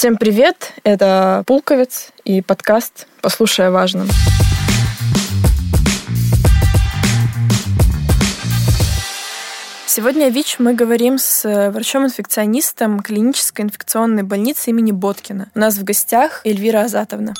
Всем привет! Это Пулковец и подкаст «Послушай о важном». Сегодня о ВИЧ мы говорим с врачом-инфекционистом клинической инфекционной больницы имени Боткина. У нас в гостях Эльвира Азатовна.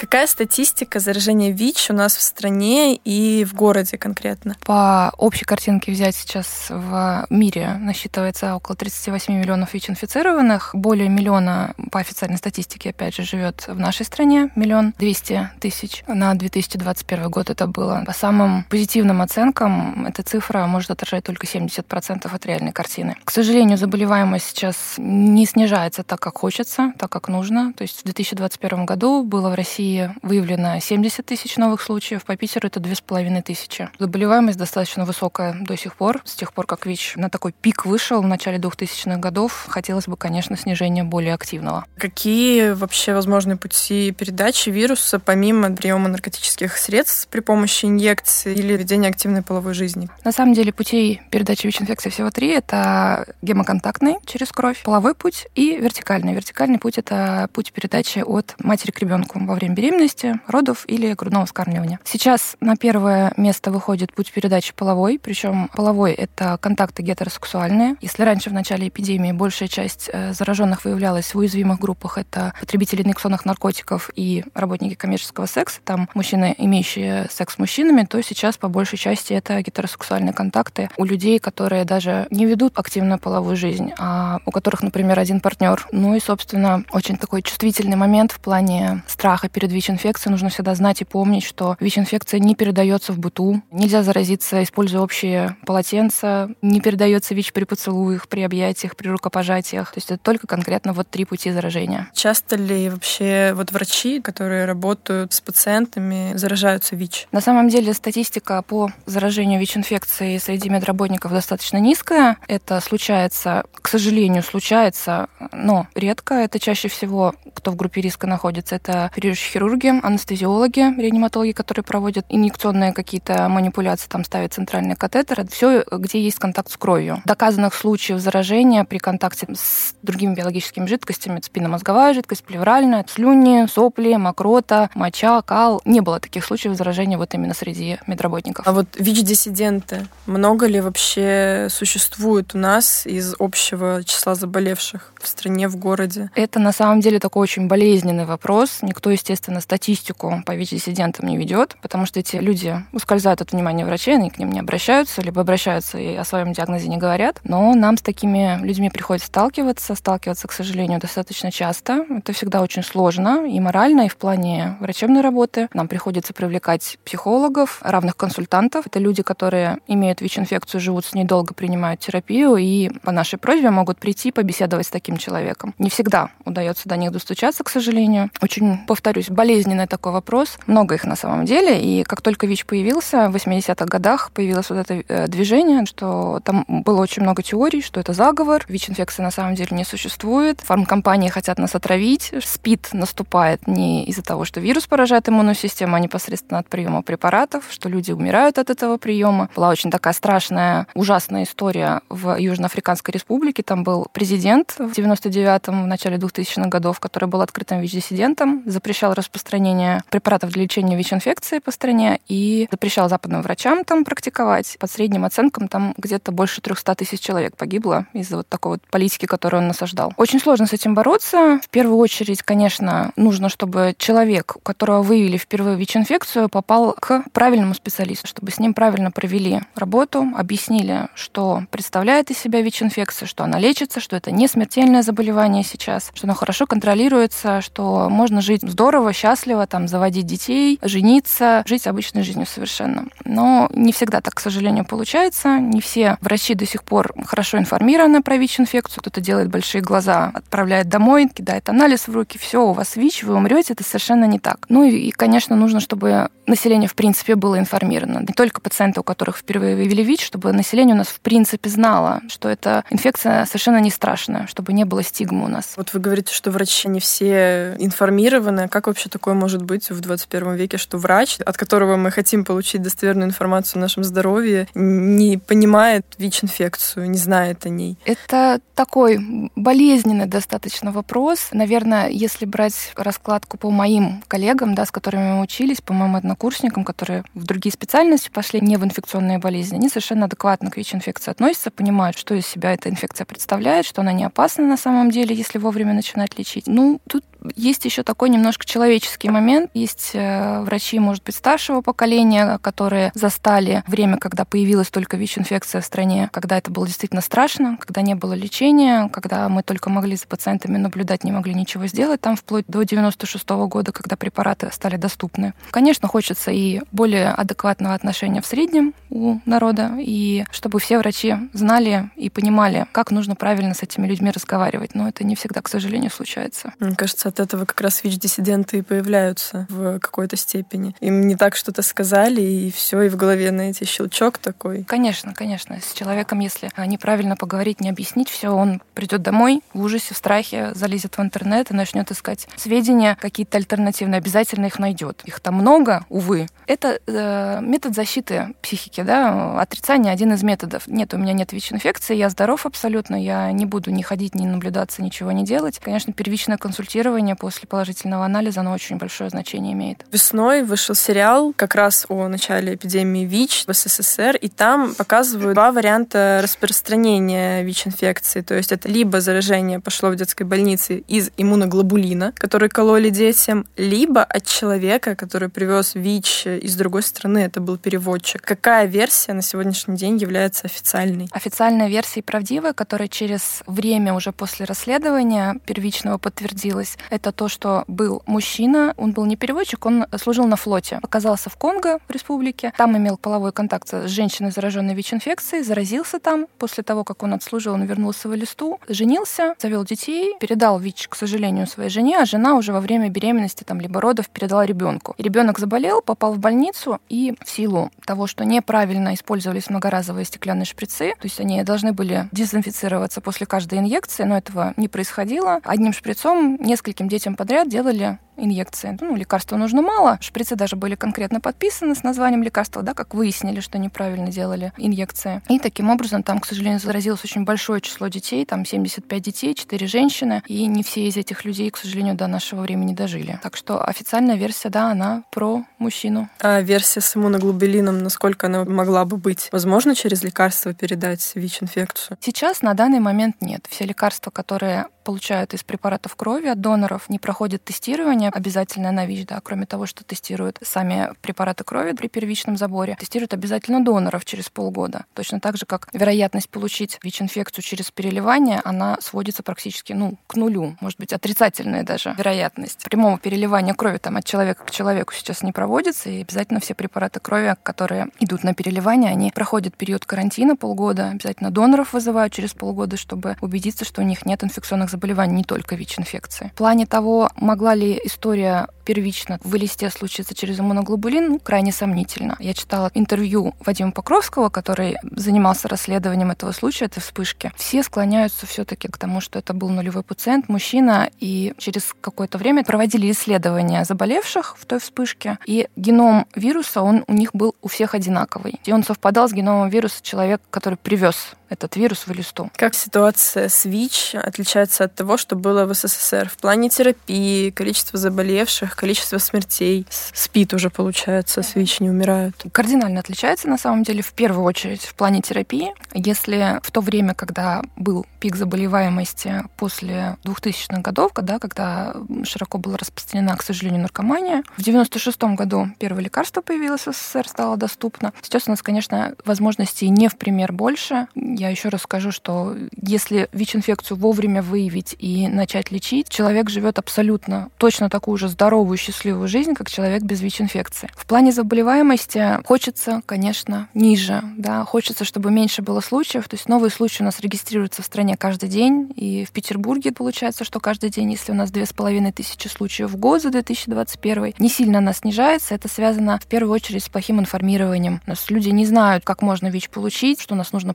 Какая статистика заражения ВИЧ у нас в стране и в городе конкретно? По общей картинке взять сейчас в мире насчитывается около 38 миллионов ВИЧ-инфицированных. Более миллиона по официальной статистике, опять же, живет в нашей стране. Миллион двести тысяч. На 2021 год это было. По самым позитивным оценкам, эта цифра может отражать только 70% от реальной картины. К сожалению, заболеваемость сейчас не снижается так, как хочется, так, как нужно. То есть в 2021 году было в России России выявлено 70 тысяч новых случаев, по Питеру это 2,5 тысячи. Заболеваемость достаточно высокая до сих пор. С тех пор, как ВИЧ на такой пик вышел в начале 2000-х годов, хотелось бы, конечно, снижения более активного. Какие вообще возможны пути передачи вируса, помимо приема наркотических средств при помощи инъекций или ведения активной половой жизни? На самом деле путей передачи ВИЧ-инфекции всего три. Это гемоконтактный через кровь, половой путь и вертикальный. Вертикальный путь — это путь передачи от матери к ребенку во время беременности, родов или грудного вскармливания. Сейчас на первое место выходит путь передачи половой, причем половой — это контакты гетеросексуальные. Если раньше в начале эпидемии большая часть э, зараженных выявлялась в уязвимых группах, это потребители инъекционных наркотиков и работники коммерческого секса, там мужчины, имеющие секс с мужчинами, то сейчас по большей части это гетеросексуальные контакты у людей, которые даже не ведут активную половую жизнь, а у которых, например, один партнер. Ну и, собственно, очень такой чувствительный момент в плане страха перед перед ВИЧ-инфекцией нужно всегда знать и помнить, что ВИЧ-инфекция не передается в быту. Нельзя заразиться, используя общие полотенца. Не передается ВИЧ при поцелуях, при объятиях, при рукопожатиях. То есть это только конкретно вот три пути заражения. Часто ли вообще вот врачи, которые работают с пациентами, заражаются ВИЧ? На самом деле статистика по заражению ВИЧ-инфекцией среди медработников достаточно низкая. Это случается, к сожалению, случается, но редко. Это чаще всего, кто в группе риска находится, это оперирующие хирурги, анестезиологи, реаниматологи, которые проводят инъекционные какие-то манипуляции, там ставят центральный катетер. Все, где есть контакт с кровью. Доказанных случаев заражения при контакте с другими биологическими жидкостями, это спинномозговая жидкость, плевральная, слюни, сопли, мокрота, моча, кал. Не было таких случаев заражения вот именно среди медработников. А вот ВИЧ-диссиденты, много ли вообще существует у нас из общего числа заболевших в стране, в городе? Это на самом деле такой очень болезненный вопрос. Никто, естественно, естественно, статистику по ВИЧ-диссидентам не ведет, потому что эти люди ускользают от внимания врачей, они к ним не обращаются, либо обращаются и о своем диагнозе не говорят. Но нам с такими людьми приходится сталкиваться, сталкиваться, к сожалению, достаточно часто. Это всегда очень сложно и морально, и в плане врачебной работы. Нам приходится привлекать психологов, равных консультантов. Это люди, которые имеют ВИЧ-инфекцию, живут с ней долго, принимают терапию и по нашей просьбе могут прийти побеседовать с таким человеком. Не всегда удается до них достучаться, к сожалению. Очень, повторюсь, болезненный такой вопрос. Много их на самом деле. И как только ВИЧ появился, в 80-х годах появилось вот это э, движение, что там было очень много теорий, что это заговор. ВИЧ-инфекции на самом деле не существует. Фармкомпании хотят нас отравить. СПИД наступает не из-за того, что вирус поражает иммунную систему, а непосредственно от приема препаратов, что люди умирают от этого приема. Была очень такая страшная, ужасная история в Южноафриканской республике. Там был президент в 99-м, в начале 2000-х годов, который был открытым ВИЧ-диссидентом, запрещал распространение препаратов для лечения ВИЧ-инфекции по стране и запрещал западным врачам там практиковать. Под средним оценкам там где-то больше 300 тысяч человек погибло из-за вот такой вот политики, которую он насаждал. Очень сложно с этим бороться. В первую очередь, конечно, нужно, чтобы человек, у которого выявили впервые ВИЧ-инфекцию, попал к правильному специалисту, чтобы с ним правильно провели работу, объяснили, что представляет из себя ВИЧ-инфекция, что она лечится, что это не смертельное заболевание сейчас, что оно хорошо контролируется, что можно жить здорово, здорово, счастливо, там, заводить детей, жениться, жить обычной жизнью совершенно. Но не всегда так, к сожалению, получается. Не все врачи до сих пор хорошо информированы про ВИЧ-инфекцию. Кто-то делает большие глаза, отправляет домой, кидает анализ в руки, все, у вас ВИЧ, вы умрете, это совершенно не так. Ну и, конечно, нужно, чтобы население в принципе было информировано. Не только пациенты, у которых впервые выявили ВИЧ, чтобы население у нас в принципе знало, что эта инфекция совершенно не страшная, чтобы не было стигмы у нас. Вот вы говорите, что врачи не все информированы. Как вообще такое может быть в 21 веке, что врач, от которого мы хотим получить достоверную информацию о нашем здоровье, не понимает ВИЧ-инфекцию, не знает о ней? Это такой болезненный достаточно вопрос. Наверное, если брать раскладку по моим коллегам, да, с которыми мы учились, по моим однокурсникам, которые в другие специальности пошли, не в инфекционные болезни, они совершенно адекватно к ВИЧ-инфекции относятся, понимают, что из себя эта инфекция представляет, что она не опасна на самом деле, если вовремя начинать лечить. Ну, тут есть еще такой немножко человеческий момент. Есть э, врачи, может быть, старшего поколения, которые застали время, когда появилась только ВИЧ-инфекция в стране, когда это было действительно страшно, когда не было лечения, когда мы только могли за пациентами наблюдать, не могли ничего сделать, там вплоть до 96 -го года, когда препараты стали доступны. Конечно, хочется и более адекватного отношения в среднем у народа, и чтобы все врачи знали и понимали, как нужно правильно с этими людьми разговаривать. Но это не всегда, к сожалению, случается. Мне кажется, от этого как раз ВИЧ-диссиденты и появляются в какой-то степени. Им не так что-то сказали, и все, и в голове, знаете, щелчок такой. Конечно, конечно. С человеком, если неправильно поговорить, не объяснить все, он придет домой в ужасе, в страхе, залезет в интернет и начнет искать сведения какие-то альтернативные, обязательно их найдет. Их там много, увы. Это э, метод защиты психики, да, отрицание один из методов. Нет, у меня нет ВИЧ-инфекции, я здоров абсолютно, я не буду ни ходить, ни наблюдаться, ничего не делать. Конечно, первичное консультирование исследование после положительного анализа, оно очень большое значение имеет. Весной вышел сериал как раз о начале эпидемии ВИЧ в СССР, и там показывают два варианта распространения ВИЧ-инфекции. То есть это либо заражение пошло в детской больнице из иммуноглобулина, который кололи детям, либо от человека, который привез ВИЧ из другой страны, это был переводчик. Какая версия на сегодняшний день является официальной? Официальная версия правдивая, которая через время уже после расследования первичного подтвердилась, это то, что был мужчина, он был не переводчик, он служил на флоте. Оказался в Конго, в республике. Там имел половой контакт с женщиной, зараженной ВИЧ-инфекцией, заразился там. После того, как он отслужил, он вернулся в листу, женился, завел детей, передал ВИЧ, к сожалению, своей жене, а жена уже во время беременности там, либо родов передала ребенку. Ребенок заболел, попал в больницу, и в силу того, что неправильно использовались многоразовые стеклянные шприцы, то есть они должны были дезинфицироваться после каждой инъекции, но этого не происходило. Одним шприцом несколько нескольким детям подряд делали инъекции. Ну, лекарства нужно мало. Шприцы даже были конкретно подписаны с названием лекарства, да, как выяснили, что неправильно делали инъекции. И таким образом там, к сожалению, заразилось очень большое число детей, там 75 детей, 4 женщины, и не все из этих людей, к сожалению, до нашего времени дожили. Так что официальная версия, да, она про мужчину. А версия с иммуноглобулином, насколько она могла бы быть? Возможно через лекарства передать ВИЧ-инфекцию? Сейчас на данный момент нет. Все лекарства, которые получают из препаратов крови от доноров, не проходят тестирование обязательное на ВИЧ, да, кроме того, что тестируют сами препараты крови при первичном заборе, тестируют обязательно доноров через полгода. Точно так же, как вероятность получить ВИЧ-инфекцию через переливание, она сводится практически ну, к нулю, может быть, отрицательная даже вероятность. Прямого переливания крови там, от человека к человеку сейчас не проводится, и обязательно все препараты крови, которые идут на переливание, они проходят период карантина полгода, обязательно доноров вызывают через полгода, чтобы убедиться, что у них нет инфекционных заболеваний, не только ВИЧ-инфекции. В плане того, могла ли история первично в листе случится через иммуноглобулин, ну, крайне сомнительно. Я читала интервью Вадима Покровского, который занимался расследованием этого случая, этой вспышки. Все склоняются все-таки к тому, что это был нулевой пациент, мужчина, и через какое-то время проводили исследования заболевших в той вспышке, и геном вируса, он у них был у всех одинаковый. И он совпадал с геномом вируса человека, который привез этот вирус в листу. Как ситуация с ВИЧ отличается от того, что было в СССР в плане терапии, количества заболевших, количество смертей. СПИД уже, получается, с ВИЧ не умирают. Кардинально отличается, на самом деле, в первую очередь в плане терапии. Если в то время, когда был пик заболеваемости после 2000-х годов, когда, когда широко была распространена, к сожалению, наркомания, в 96 году первое лекарство появилось в СССР, стало доступно. Сейчас у нас, конечно, возможностей не в пример больше Я еще раз скажу, что если ВИЧ-инфекцию вовремя выявить и начать лечить, человек живет абсолютно точно такую же здоровую, счастливую жизнь, как человек без ВИЧ-инфекции. В плане заболеваемости хочется, конечно, ниже. Да? Хочется, чтобы меньше было случаев. То есть новые случаи у нас регистрируются в стране каждый день. И в Петербурге получается, что каждый день, если у нас две с половиной тысячи случаев в год за 2021, не сильно она снижается. Это связано в первую очередь с плохим информированием. У нас люди не знают, как можно ВИЧ получить, что у нас нужно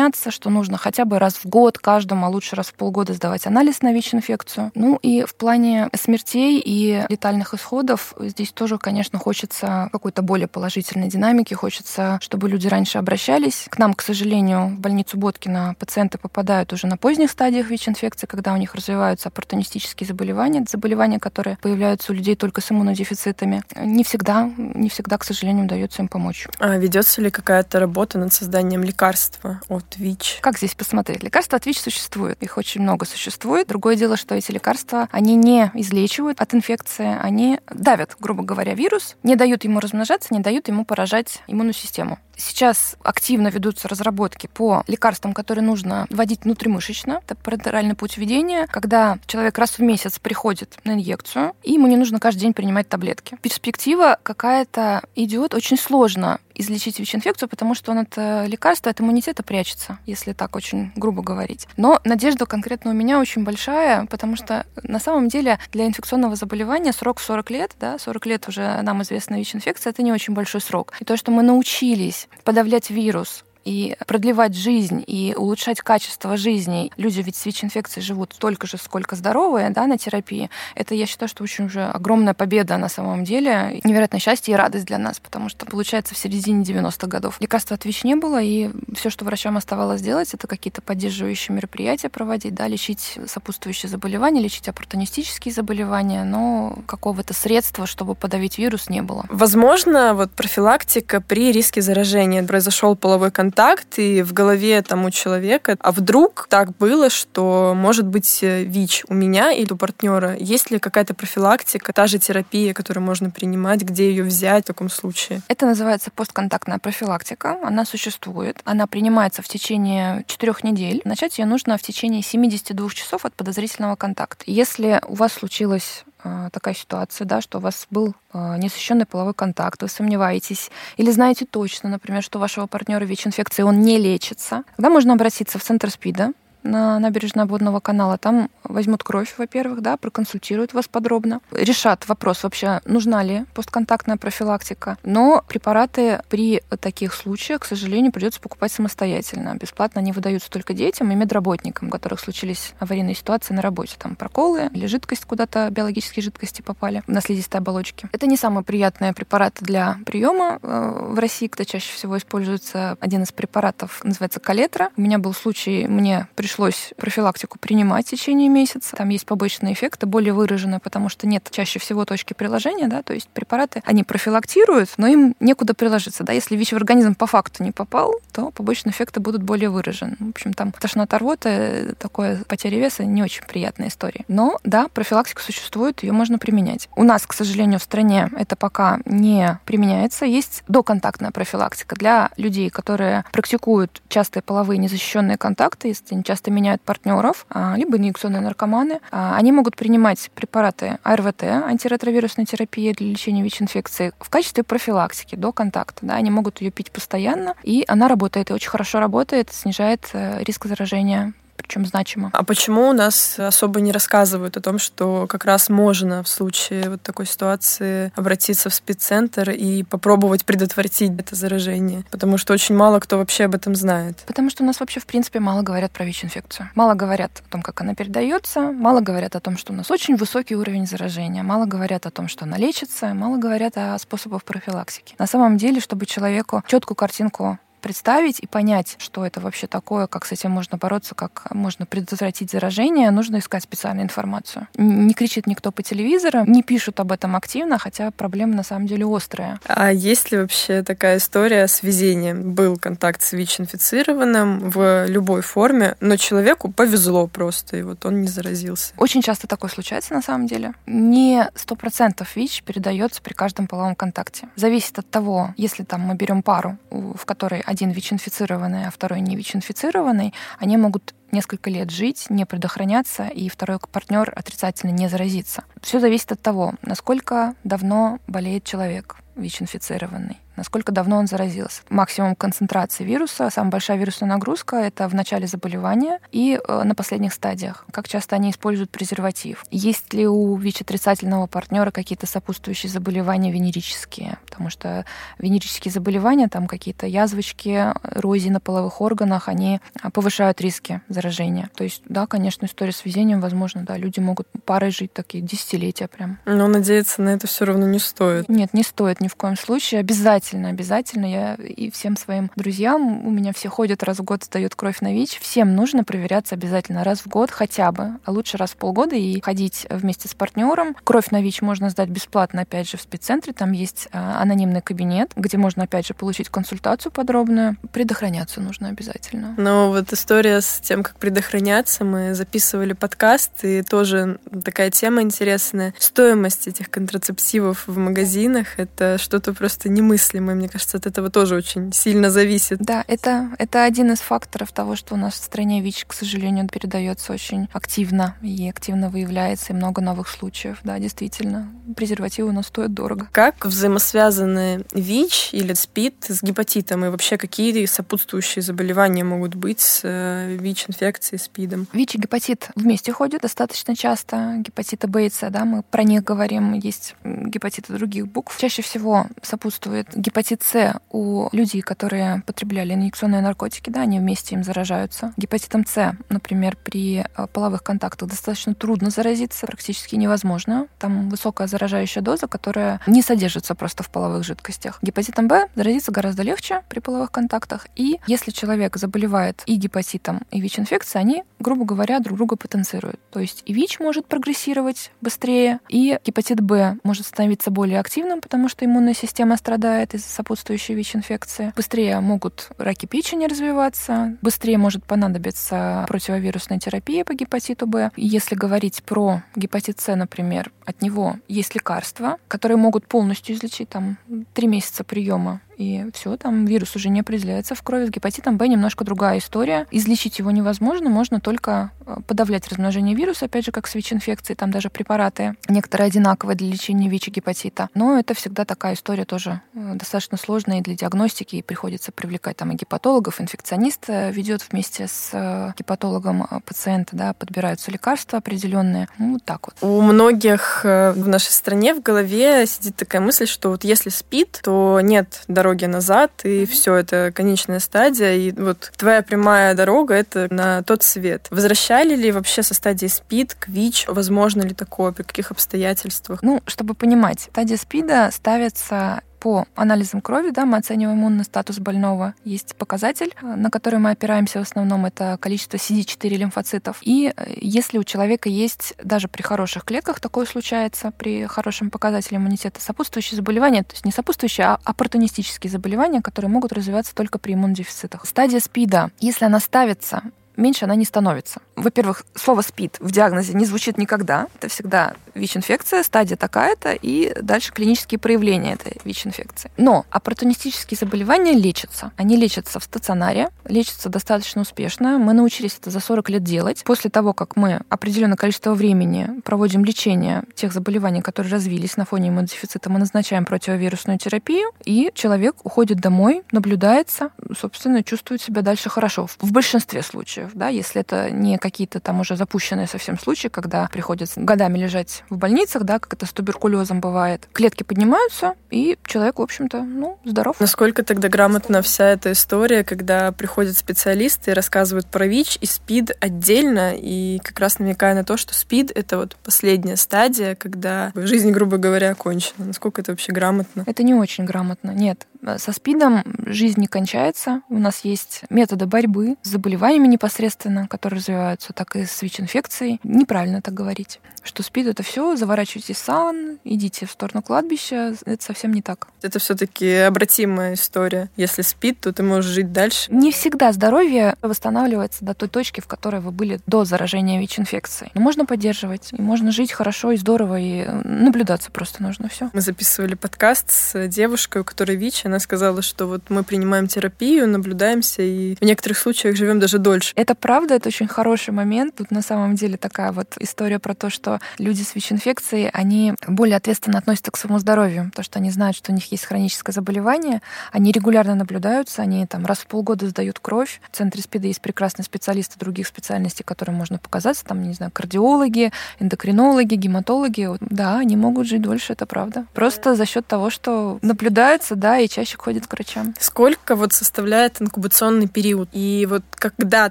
предохраняться, что нужно хотя бы раз в год каждому, а лучше раз в полгода сдавать анализ на ВИЧ-инфекцию. Ну и в плане смертей и летальных исходов здесь тоже, конечно, хочется какой-то более положительной динамики, хочется, чтобы люди раньше обращались. К нам, к сожалению, в больницу Боткина пациенты попадают уже на поздних стадиях ВИЧ-инфекции, когда у них развиваются оппортунистические заболевания, заболевания, которые появляются у людей только с иммунодефицитами. Не всегда, не всегда, к сожалению, удается им помочь. А ведется ли какая-то работа над созданием лекарства от ВИЧ? Как здесь посмотреть? Лекарства от ВИЧ существуют. Их очень много существует. Другое дело, что эти лекарства, они не излечивают от инфекции, они давят, грубо говоря, вирус, не дают ему размножаться, не дают ему поражать иммунную систему. Сейчас активно ведутся разработки по лекарствам, которые нужно вводить внутримышечно. Это парентеральный путь введения, когда человек раз в месяц приходит на инъекцию, и ему не нужно каждый день принимать таблетки. Перспектива какая-то идет очень сложно излечить ВИЧ-инфекцию, потому что он это лекарство от иммунитета прячется, если так очень грубо говорить. Но надежда конкретно у меня очень большая, потому что на самом деле для инфекционного заболевания срок 40 лет, да, 40 лет уже нам известна ВИЧ-инфекция, это не очень большой срок. И то, что мы научились подавлять вирус и продлевать жизнь, и улучшать качество жизни. Люди ведь с ВИЧ-инфекцией живут столько же, сколько здоровые да, на терапии. Это, я считаю, что очень уже огромная победа на самом деле. Невероятное счастье и радость для нас, потому что, получается, в середине 90-х годов лекарства от ВИЧ не было, и все, что врачам оставалось делать, это какие-то поддерживающие мероприятия проводить, да, лечить сопутствующие заболевания, лечить оппортунистические заболевания, но какого-то средства, чтобы подавить вирус, не было. Возможно, вот профилактика при риске заражения. Произошел половой контакт контакт, и в голове там у человека, а вдруг так было, что может быть э, ВИЧ у меня или у партнера, есть ли какая-то профилактика, та же терапия, которую можно принимать, где ее взять в таком случае? Это называется постконтактная профилактика. Она существует. Она принимается в течение четырех недель. Начать ее нужно в течение 72 часов от подозрительного контакта. Если у вас случилось такая ситуация, да, что у вас был а, несущенный половой контакт, вы сомневаетесь, или знаете точно, например, что у вашего партнера ВИЧ-инфекции он не лечится, тогда можно обратиться в центр СПИДа, на набережной обводного канала. Там возьмут кровь, во-первых, да, проконсультируют вас подробно, решат вопрос вообще, нужна ли постконтактная профилактика. Но препараты при таких случаях, к сожалению, придется покупать самостоятельно. Бесплатно они выдаются только детям и медработникам, у которых случились аварийные ситуации на работе. Там проколы или жидкость куда-то, биологические жидкости попали на слизистой оболочке. Это не самые приятные препараты для приема э, в России, где чаще всего используется один из препаратов, называется калетра. У меня был случай, мне пришлось пришлось профилактику принимать в течение месяца. Там есть побочные эффекты, более выраженные, потому что нет чаще всего точки приложения, да, то есть препараты, они профилактируют, но им некуда приложиться, да, если ВИЧ в организм по факту не попал, то побочные эффекты будут более выражены. В общем, там тошнота рвота, такое потеря веса, не очень приятная история. Но, да, профилактика существует, ее можно применять. У нас, к сожалению, в стране это пока не применяется. Есть доконтактная профилактика для людей, которые практикуют частые половые незащищенные контакты, если они часто часто меняют партнеров, а, либо инъекционные наркоманы. А, они могут принимать препараты АРВТ, антиретровирусной терапии для лечения ВИЧ-инфекции, в качестве профилактики до контакта. Да, они могут ее пить постоянно, и она работает, и очень хорошо работает, снижает э, риск заражения причем значимо. А почему у нас особо не рассказывают о том, что как раз можно в случае вот такой ситуации обратиться в спеццентр и попробовать предотвратить это заражение? Потому что очень мало кто вообще об этом знает. Потому что у нас вообще, в принципе, мало говорят про ВИЧ-инфекцию. Мало говорят о том, как она передается, мало говорят о том, что у нас очень высокий уровень заражения, мало говорят о том, что она лечится, мало говорят о способах профилактики. На самом деле, чтобы человеку четкую картинку представить и понять, что это вообще такое, как с этим можно бороться, как можно предотвратить заражение, нужно искать специальную информацию. Не кричит никто по телевизору, не пишут об этом активно, хотя проблема на самом деле острая. А есть ли вообще такая история с везением? Был контакт с ВИЧ-инфицированным в любой форме, но человеку повезло просто, и вот он не заразился. Очень часто такое случается на самом деле. Не сто процентов ВИЧ передается при каждом половом контакте. Зависит от того, если там мы берем пару, в которой один ВИЧ-инфицированный, а второй не ВИЧ-инфицированный, они могут несколько лет жить, не предохраняться, и второй партнер отрицательно не заразиться. Все зависит от того, насколько давно болеет человек ВИЧ-инфицированный насколько давно он заразился. Максимум концентрации вируса, самая большая вирусная нагрузка — это в начале заболевания и э, на последних стадиях. Как часто они используют презерватив? Есть ли у ВИЧ-отрицательного партнера какие-то сопутствующие заболевания венерические? Потому что венерические заболевания, там какие-то язвочки, рози на половых органах, они повышают риски заражения. То есть, да, конечно, история с везением, возможно, да, люди могут парой жить такие десятилетия прям. Но надеяться на это все равно не стоит. Нет, не стоит ни в коем случае. Обязательно Обязательно, обязательно. Я и всем своим друзьям, у меня все ходят раз в год, сдают кровь на ВИЧ. Всем нужно проверяться обязательно раз в год хотя бы, а лучше раз в полгода и ходить вместе с партнером. Кровь на ВИЧ можно сдать бесплатно, опять же, в спеццентре. Там есть а, анонимный кабинет, где можно, опять же, получить консультацию подробную. Предохраняться нужно обязательно. Но вот история с тем, как предохраняться, мы записывали подкаст, и тоже такая тема интересная. Стоимость этих контрацептивов в магазинах — это что-то просто немыслимое мыслимое. Мне кажется, от этого тоже очень сильно зависит. Да, это, это один из факторов того, что у нас в стране ВИЧ, к сожалению, передается очень активно и активно выявляется, и много новых случаев. Да, действительно, презервативы у нас стоят дорого. Как взаимосвязаны ВИЧ или СПИД с гепатитом? И вообще, какие сопутствующие заболевания могут быть с э, ВИЧ-инфекцией, СПИДом? ВИЧ и гепатит вместе ходят достаточно часто. Гепатиты Б и С, да, мы про них говорим. Есть гепатиты других букв. Чаще всего сопутствует Гепатит С у людей, которые потребляли инъекционные наркотики, да, они вместе им заражаются. Гепатитом С, например, при э, половых контактах достаточно трудно заразиться, практически невозможно. Там высокая заражающая доза, которая не содержится просто в половых жидкостях. Гепатитом Б заразиться гораздо легче при половых контактах. И если человек заболевает и гепатитом, и ВИЧ-инфекцией, они, грубо говоря, друг друга потенцируют. То есть и ВИЧ может прогрессировать быстрее, и гепатит Б может становиться более активным, потому что иммунная система страдает, из-за сопутствующей ВИЧ-инфекции. Быстрее могут раки печени развиваться, быстрее может понадобиться противовирусная терапия по гепатиту Б. Если говорить про гепатит С, например, от него есть лекарства, которые могут полностью излечить там три месяца приема и все, там вирус уже не определяется в крови. С гепатитом Б немножко другая история. Излечить его невозможно, можно только э, подавлять размножение вируса, опять же, как с ВИЧ-инфекцией, там даже препараты некоторые одинаковые для лечения ВИЧ и гепатита. Но это всегда такая история тоже э, достаточно сложная и для диагностики, и приходится привлекать там и гепатологов, инфекционист э, ведет вместе с гепатологом пациента, да, подбираются лекарства определенные. Ну, вот так вот. У многих в нашей стране в голове сидит такая мысль, что вот если спит, то нет дороги дороги назад, и все, это конечная стадия, и вот твоя прямая дорога — это на тот свет. Возвращали ли вообще со стадии СПИД к ВИЧ? Возможно ли такое? При каких обстоятельствах? Ну, чтобы понимать, стадия СПИДа ставится по анализам крови, да, мы оцениваем иммунный статус больного. Есть показатель, на который мы опираемся в основном, это количество CD4 лимфоцитов. И э, если у человека есть, даже при хороших клетках такое случается, при хорошем показателе иммунитета, сопутствующие заболевания, то есть не сопутствующие, а оппортунистические заболевания, которые могут развиваться только при иммунодефицитах. Стадия СПИДа, если она ставится меньше она не становится. Во-первых, слово СПИД в диагнозе не звучит никогда. Это всегда ВИЧ-инфекция, стадия такая-то, и дальше клинические проявления этой ВИЧ-инфекции. Но оппортунистические заболевания лечатся. Они лечатся в стационаре, лечатся достаточно успешно. Мы научились это за 40 лет делать. После того, как мы определенное количество времени проводим лечение тех заболеваний, которые развились на фоне иммунодефицита, мы назначаем противовирусную терапию, и человек уходит домой, наблюдается, собственно, чувствует себя дальше хорошо. В большинстве случаев да, если это не какие-то там уже запущенные совсем случаи, когда приходится годами лежать в больницах, да, как это с туберкулезом бывает. Клетки поднимаются, и человек, в общем-то, ну, здоров. Насколько тогда грамотна вся эта история, когда приходят специалисты и рассказывают про ВИЧ и СПИД отдельно, и как раз намекая на то, что СПИД — это вот последняя стадия, когда жизнь, грубо говоря, окончена. Насколько это вообще грамотно? Это не очень грамотно, нет. Со СПИДом жизнь не кончается. У нас есть методы борьбы с заболеваниями непосредственно которые развиваются, так и с ВИЧ-инфекцией. Неправильно так говорить что СПИД это все, заворачивайтесь в саун, идите в сторону кладбища. Это совсем не так. Это все-таки обратимая история. Если СПИД, то ты можешь жить дальше. Не всегда здоровье восстанавливается до той точки, в которой вы были до заражения ВИЧ-инфекцией. Но можно поддерживать, и можно жить хорошо и здорово, и наблюдаться просто нужно все. Мы записывали подкаст с девушкой, у которой ВИЧ, она сказала, что вот мы принимаем терапию, наблюдаемся, и в некоторых случаях живем даже дольше. Это правда, это очень хороший момент. Тут на самом деле такая вот история про то, что люди с ВИЧ-инфекцией, они более ответственно относятся к своему здоровью, потому что они знают, что у них есть хроническое заболевание, они регулярно наблюдаются, они там раз в полгода сдают кровь. В центре СПИДа есть прекрасные специалисты других специальностей, которым можно показаться, там, не знаю, кардиологи, эндокринологи, гематологи. Да, они могут жить дольше, это правда. Просто за счет того, что наблюдаются, да, и чаще ходят к врачам. Сколько вот составляет инкубационный период? И вот когда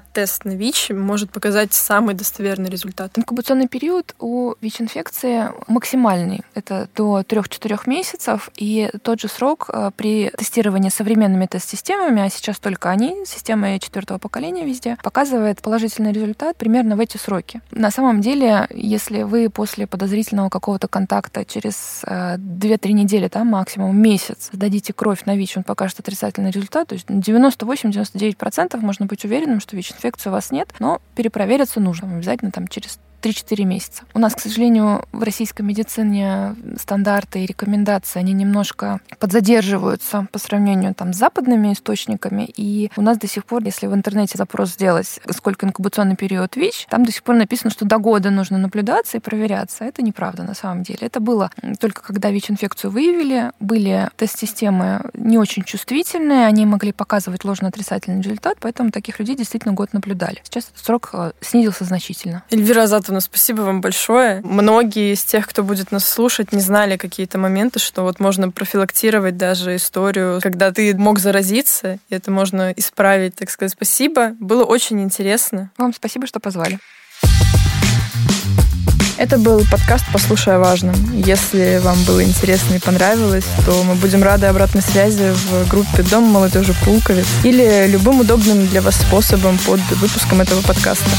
тест на ВИЧ может показать самый достоверный результат? Инкубационный период у у ВИЧ-инфекции максимальный. Это до 3-4 месяцев. И тот же срок э, при тестировании современными тест-системами, а сейчас только они, системы четвертого поколения везде, показывает положительный результат примерно в эти сроки. На самом деле, если вы после подозрительного какого-то контакта через 2-3 э, недели, там максимум месяц, сдадите кровь на ВИЧ, он покажет отрицательный результат, то есть 98-99% можно быть уверенным, что ВИЧ-инфекции у вас нет, но перепровериться нужно. Обязательно там через 3-4 месяца. У нас, к сожалению, в российской медицине стандарты и рекомендации, они немножко подзадерживаются по сравнению там, с западными источниками. И у нас до сих пор, если в интернете запрос сделать, сколько инкубационный период ВИЧ, там до сих пор написано, что до года нужно наблюдаться и проверяться. Это неправда на самом деле. Это было только когда ВИЧ-инфекцию выявили, были тест-системы не очень чувствительные, они могли показывать ложно-отрицательный результат, поэтому таких людей действительно год наблюдали. Сейчас срок э, снизился значительно. Эльвира Азат Антоновна, спасибо вам большое. Многие из тех, кто будет нас слушать, не знали какие-то моменты, что вот можно профилактировать даже историю, когда ты мог заразиться, и это можно исправить, так сказать. Спасибо, было очень интересно. Вам спасибо, что позвали. Это был подкаст «Послушай о важном». Если вам было интересно и понравилось, то мы будем рады обратной связи в группе «Дом молодежи Пулковец» или любым удобным для вас способом под выпуском этого подкаста.